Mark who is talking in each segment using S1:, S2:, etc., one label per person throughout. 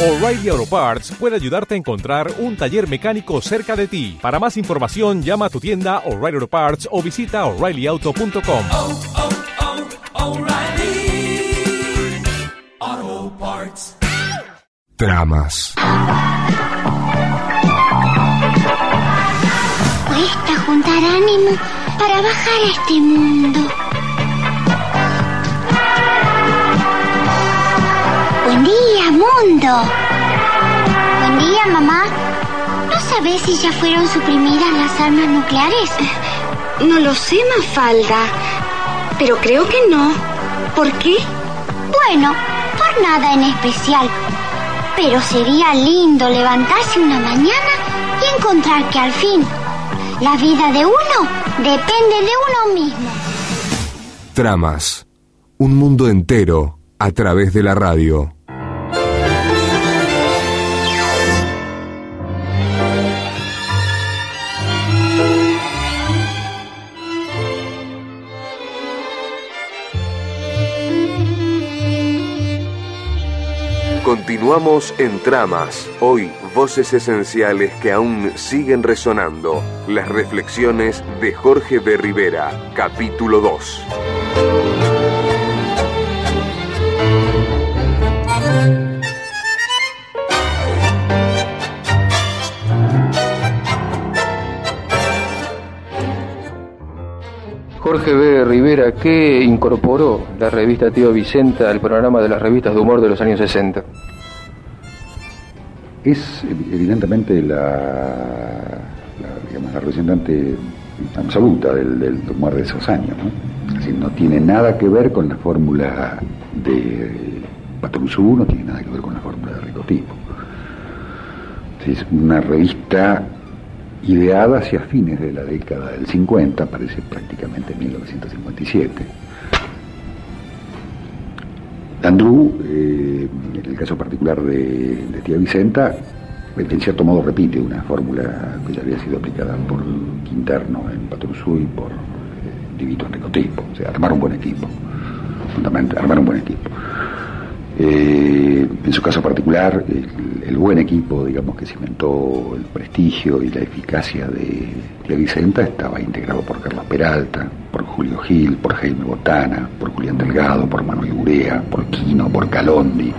S1: O'Reilly Auto Parts puede ayudarte a encontrar un taller mecánico cerca de ti. Para más información, llama a tu tienda O'Reilly Auto Parts o visita oreillyauto.com.
S2: oh, oh, O'Reilly Auto Parts.
S3: Tramas.
S4: Cuesta juntar ánimo para bajar a este mundo. Mundo. Buen día, mamá. ¿No sabes si ya fueron suprimidas las armas nucleares?
S5: No lo sé, Mafalda. Pero creo que no. ¿Por qué?
S4: Bueno, por nada en especial. Pero sería lindo levantarse una mañana y encontrar que al fin la vida de uno depende de uno mismo.
S3: Tramas. Un mundo entero a través de la radio. Continuamos en Tramas. Hoy, voces esenciales que aún siguen resonando. Las reflexiones de Jorge de Rivera, capítulo 2.
S6: Jorge B. Rivera, ¿qué incorporó la revista Tío Vicenta al programa de las revistas de humor de los años 60?
S7: es evidentemente la, la, digamos, la representante absoluta del, del, humor de esos años. ¿no? No tiene nada que ver con la fórmula de Patrusú, no tiene nada que ver con la fórmula de Ricotipo. Es una revista ideada hacia fines de la década del 50, parece prácticamente 1957. Andrew, eh, en el caso particular de, Tía Vicenta, en cierto modo repite una fórmula que ya había sido aplicada por Quinterno en Patrusú y por eh, Divito en Ricotipo, o sea, armar un buen equipo, fundamentalmente, armar un buen equipo. Eh, en su caso particular, el, buen equipo, digamos, que cimentó el prestigio y la eficacia de Tía Vicenta estaba integrado por Carlos Peralta, por Julio Gil, por Jaime Botana, por Julián Delgado, por Manuel Urea, por Quino, por Calondi,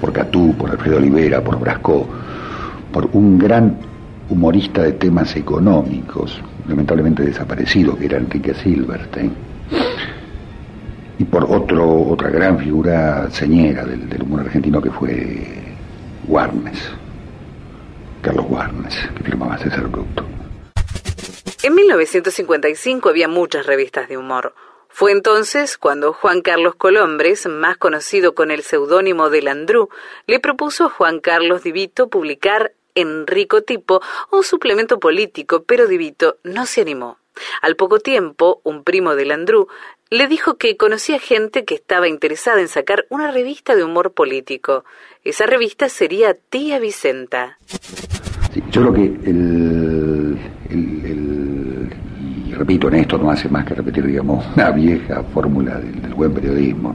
S7: por Catú, por Alfredo Olivera, por Brasco, por un gran humorista de temas económicos, lamentablemente desaparecido, que era Enrique Silverstein, y por otro, otra gran figura señera del, humor argentino que fue Warnes, Carlos Warnes, que firmaba César Bruto.
S8: En 1955 había muchas revistas de humor. Fue entonces cuando Juan Carlos Colombres, más conocido con el seudónimo de Landru, le propuso a Juan Carlos Divito publicar Enrico Tipo, un suplemento político, pero Divito no se animó. Al poco tiempo, un primo de Landru le dijo que conocía gente que estaba interesada en sacar una revista de humor político. Esa revista sería Tía Vicenta.
S7: Sí, yo creo que el, el, el, y repito en esto no hace más que repetir digamos una vieja fórmula del, buen periodismo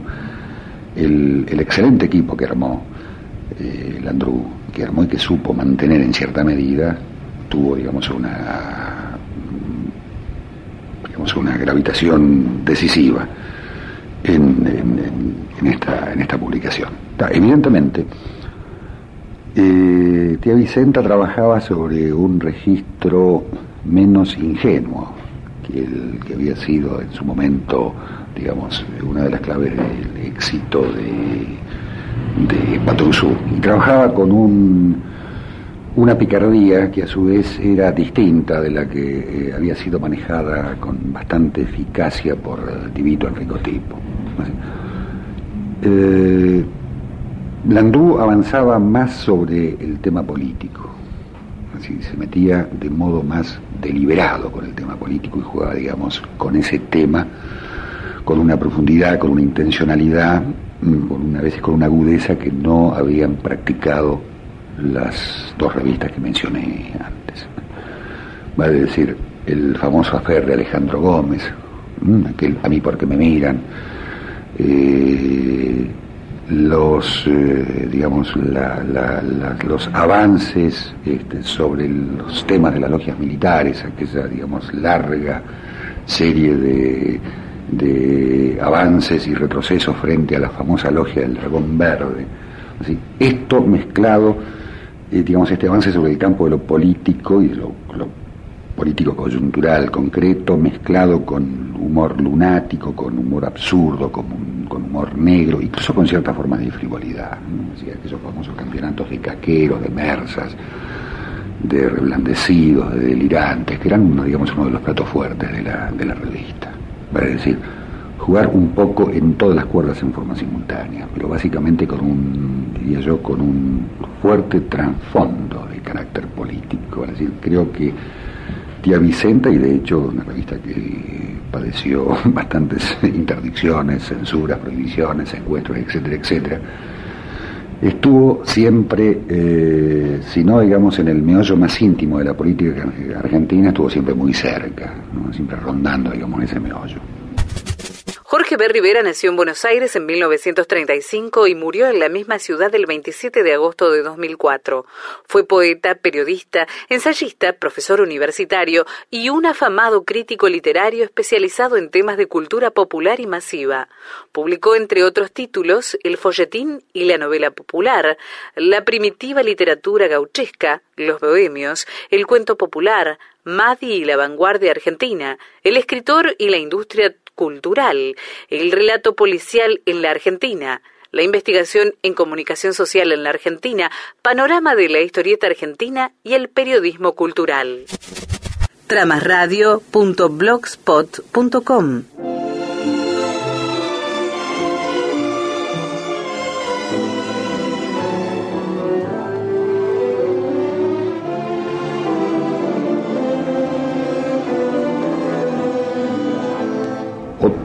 S7: el, el, excelente equipo que armó eh, Landru que armó y que supo mantener en cierta medida tuvo digamos una una gravitación decisiva en esta, en esta publicación evidentemente eh, tía Vicenta trabajaba sobre un registro menos ingenuo que el que había sido en su momento, digamos, una de las claves del éxito de, de Patrusú. Y trabajaba con un, una picardía que a su vez era distinta de la que eh, había sido manejada con bastante eficacia por eh, Divito Enrico Tipo. Eh, avanzaba más sobre el tema político, así se metía de modo más deliberado con el tema político y jugaba, digamos, con ese tema, con una profundidad, con una intencionalidad, con una, a veces con una agudeza que no habían practicado las dos revistas que mencioné antes. Vale decir, el famoso afer de Alejandro Gómez, aquel a mí porque me miran, eh, los, eh, digamos, los avances este, sobre los temas de las logias militares, aquella, digamos, larga serie de, de avances y retrocesos frente a la famosa logia del dragón verde. Así, esto mezclado, digamos, este avance sobre el campo de lo político y lo, lo político coyuntural, concreto, mezclado con humor lunático, con humor absurdo, con, humor negro, incluso con cierta forma de frivolidad. ¿no? aquellos famosos campeonatos de caqueros, de mersas, de reblandecidos, de delirantes, que eran digamos, uno de los platos fuertes de la, de la revista. Vale decir, jugar un poco en todas las cuerdas en forma simultánea, pero básicamente con un, diría yo, con un fuerte trasfondo de carácter político. Es decir, creo que Tía Vicenta, y de hecho una revista que padeció bastantes interdicciones, censuras, prohibiciones, encuentros, etcétera, etcétera, estuvo siempre, eh, si no digamos en el meollo más íntimo de la política argentina, estuvo siempre muy cerca, siempre rondando, digamos, ese meollo.
S8: B. Rivera nació en Buenos Aires en 1935 y murió en la misma ciudad el 27 de agosto de 2004. Fue poeta, periodista, ensayista, profesor universitario y un afamado crítico literario especializado en temas de cultura popular y masiva. Publicó, entre otros títulos, El folletín y la novela popular, la primitiva literatura gauchesca, Los bohemios, el cuento popular, Madi y la vanguardia argentina, el escritor y la industria cultural, el relato policial en la Argentina, la investigación en comunicación social en la Argentina, panorama de la historieta argentina y el periodismo cultural. tramasradio.blogspot.com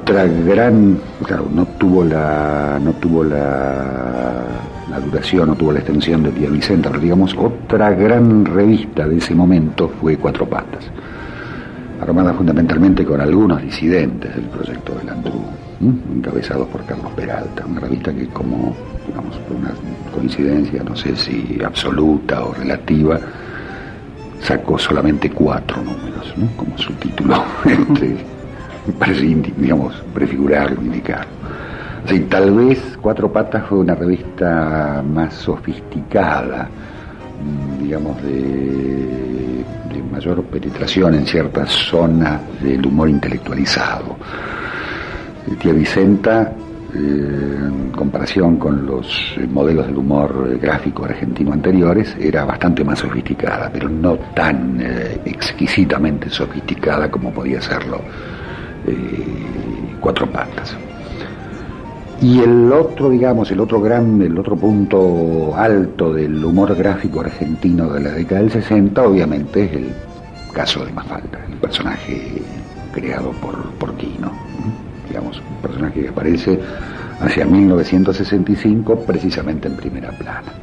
S7: otra gran, claro, no tuvo la, no tuvo la, duración, no tuvo la extensión de Tía Vicenta, pero digamos otra gran revista de ese momento fue Cuatro Patas, armada fundamentalmente con algunos disidentes del proyecto del Andrú, encabezados por Carlos Peralta, una revista que como, digamos, por una coincidencia, no sé si absoluta o relativa, sacó solamente cuatro números, ¿no? como su título. Este, parece, digamos, prefigurar, indicar. Sí, tal vez Cuatro Patas fue una revista más sofisticada, mm, digamos, de, mayor penetración en ciertas zonas del humor intelectualizado. Tía Vicenta, eh, en comparación con los modelos del humor gráfico argentino anteriores, era bastante más sofisticada, pero no tan eh, exquisitamente sofisticada como podía serlo cuatro patas. Y el otro, digamos, el otro gran, el otro punto alto del humor gráfico argentino de la década del 60, obviamente, es el caso de Mafalda, el personaje creado por, por Quino. Digamos, un personaje que aparece hacia 1965 precisamente en primera plana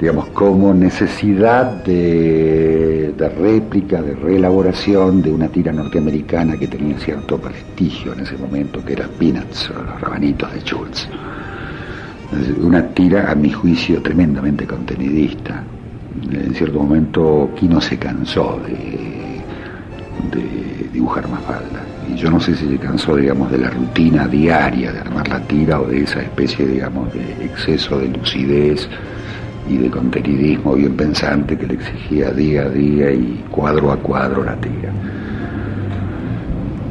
S7: digamos, como necesidad de, réplica, de reelaboración de una tira norteamericana que tenía cierto prestigio en ese momento, que era Peanuts, los rabanitos de Schultz. Una tira, a mi juicio, tremendamente contenidista. En cierto momento, Kino se cansó de, de dibujar falda. Y yo no sé si se cansó, digamos, de la rutina diaria de armar la tira o de esa especie, digamos, de exceso de lucidez y de contenidismo bien pensante que le exigía día a día y cuadro a cuadro la tira.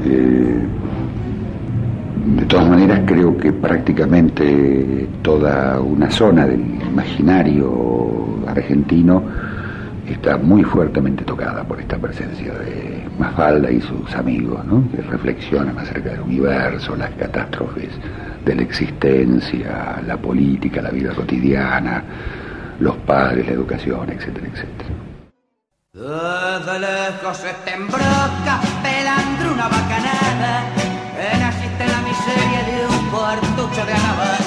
S7: Eh, de todas maneras creo que prácticamente toda una zona del imaginario argentino está muy fuertemente tocada por esta presencia de Mafalda y sus amigos, ¿no? que reflexionan acerca del universo, las catástrofes de la existencia, la política, la vida cotidiana, los padres, la educación, etcétera, etcétera.
S9: Desde lejos se te embroca pelando una bacanada, en la miseria de un cuartucho de alabar.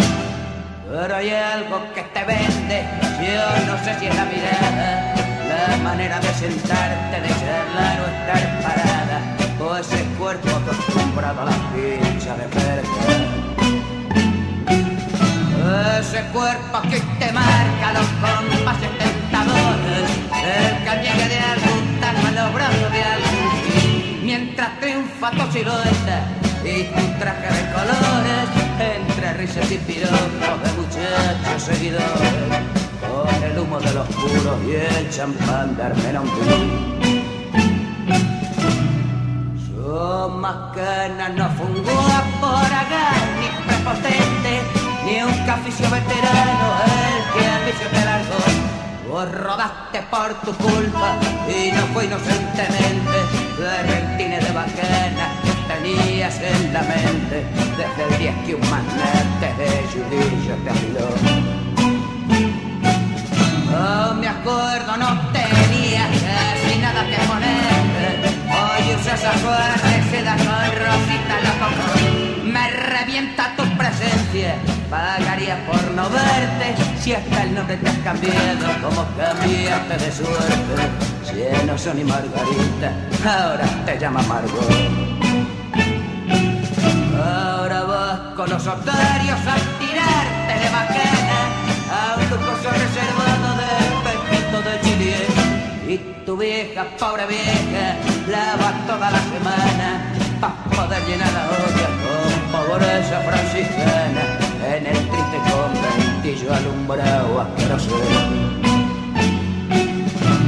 S9: Pero hay algo que te vende, yo no sé si es la mirada, la manera de sentarte, de charlar o estar parada, o ese cuerpo acostumbrado a la pincha de perder Ese cuerpo que te marca los compases tentadores, el que de algún tango en los de algún mientras triunfa tu silueta y tu traje de colores, entre risas y piropos de muchachos seguidores, con el humo de los puros y el champán de Armenonville. Su mascana no fungó por acá ni prepotente, ni un caficio veterano el que al vicio te largó. Vos rodaste por tu culpa y no fue inocentemente de de bacana que tenías en la mente desde el día que un magnate de Judillo te afiló. Oh, me acuerdo, no tenías Por no verte si hasta el nombre te has cambiado. Como cambiaste de suerte. Si no son ni Margarita, ahora te llama Margot. Ahora vas con los otarios a tirarte de bacana a un lujoso reservado del Pepito de Chile. Y tu vieja, pobre vieja, lava toda la semana pa' poder llenar la olla con pobreza franciscana conventillo alumbrado asqueroso.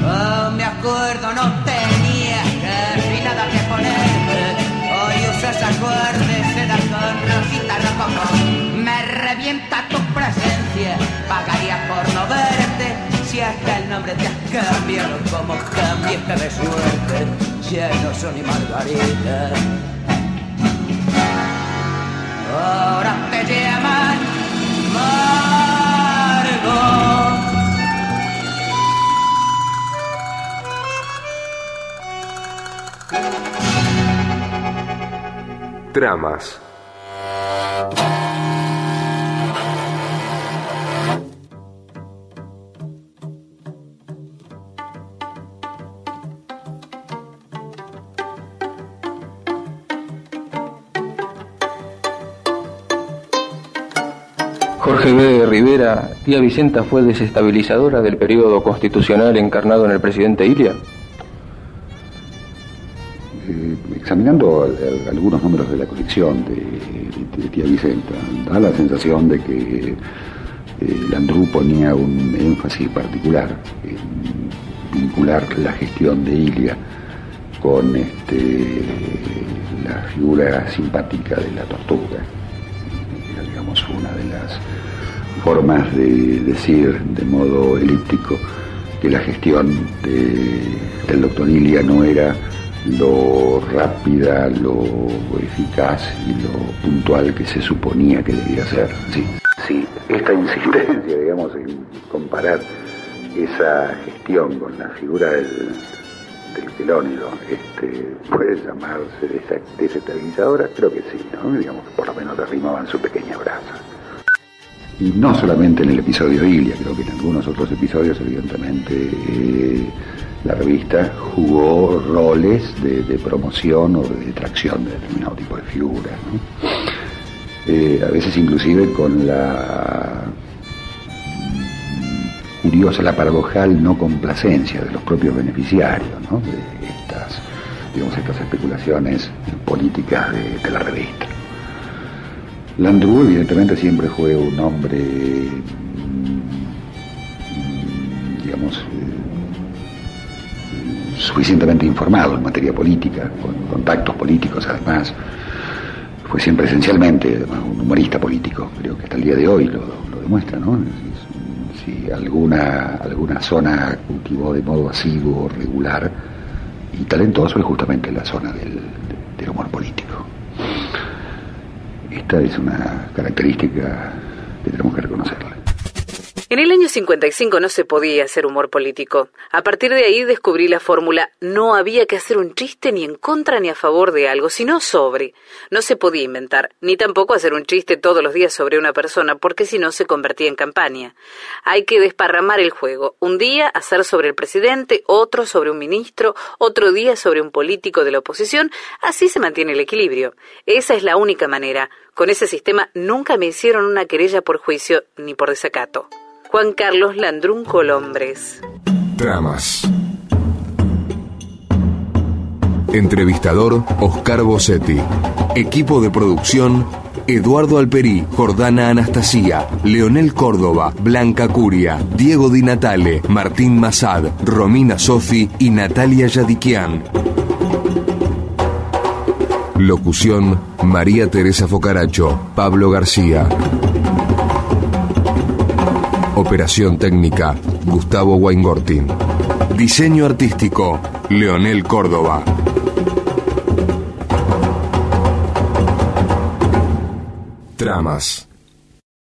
S9: Oh, me acuerdo, no tenía casi nada que ponerme. Hoy usas acordes, seda con rosita rococó. Me revienta tu presencia, pagaría por no verte. Si hasta el nombre te has cambiado, como cambiaste de suerte. Ya no soy ni Margarita. Ahora te Margot.
S3: Tramas.
S6: Jorge B. Rivera, tía Vicenta fue desestabilizadora del periodo constitucional encarnado en el presidente Ilia.
S7: Eh, examinando al- al- algunos números de la colección de, tía Vicenta, da la sensación de que eh, Landru ponía un énfasis particular en vincular la gestión de Ilia con este, la figura simpática de la tortuga. Digamos, de las formas de decir de modo elíptico que la gestión de- del doctor Ilia no era lo rápida, lo eficaz y lo puntual que se suponía que debía ser. Sí, sí, esta insistencia, digamos, en comparar esa gestión con la figura del, del quelónido, este, puede llamarse desestabilizadora, creo que sí, ¿no? Digamos que por lo menos derrimaban su pequeña brasa. Y no solamente en el episodio Ilia, creo que en algunos otros episodios, evidentemente, eh, la revista jugó roles de, promoción o de detracción de determinado tipo de figuras. Eh, a veces inclusive con la curiosa, la paradojal no complacencia de los propios beneficiarios de estas, digamos, estas especulaciones políticas de la revista. Landru evidentemente siempre fue un hombre, mm, digamos, eh, suficientemente informado en materia política, con contactos políticos además. Fue siempre esencialmente un humorista político, creo que hasta el día de hoy lo, lo demuestra, ¿no? Si alguna, alguna zona cultivó de modo asiduo, regular y talentoso es justamente la zona del humor político. Esta es una característica que tenemos que reconocerle.
S8: En el año 55 no se podía hacer humor político. A partir de ahí descubrí la fórmula no había que hacer un chiste ni en contra ni a favor de algo, sino sobre. No se podía inventar, ni tampoco hacer un chiste todos los días sobre una persona, porque si no se convertía en campaña. Hay que desparramar el juego. Un día hacer sobre el presidente, otro sobre un ministro, otro día sobre un político de la oposición. Así se mantiene el equilibrio. Esa es la única manera. Con ese sistema nunca me hicieron una querella por juicio ni por desacato. Juan Carlos Landrún Colombres.
S3: Tramas. Entrevistador Oscar Bossetti. Equipo de producción Eduardo Alperí, Jordana Anastasia, Leonel Córdoba, Blanca Curia, Diego Di Natale, Martín Masad, Romina Sofi y Natalia Yadiquian. Locución María Teresa Focaracho, Pablo García. Operación técnica Gustavo Weingortin. Diseño artístico Leonel Córdoba. Tramas.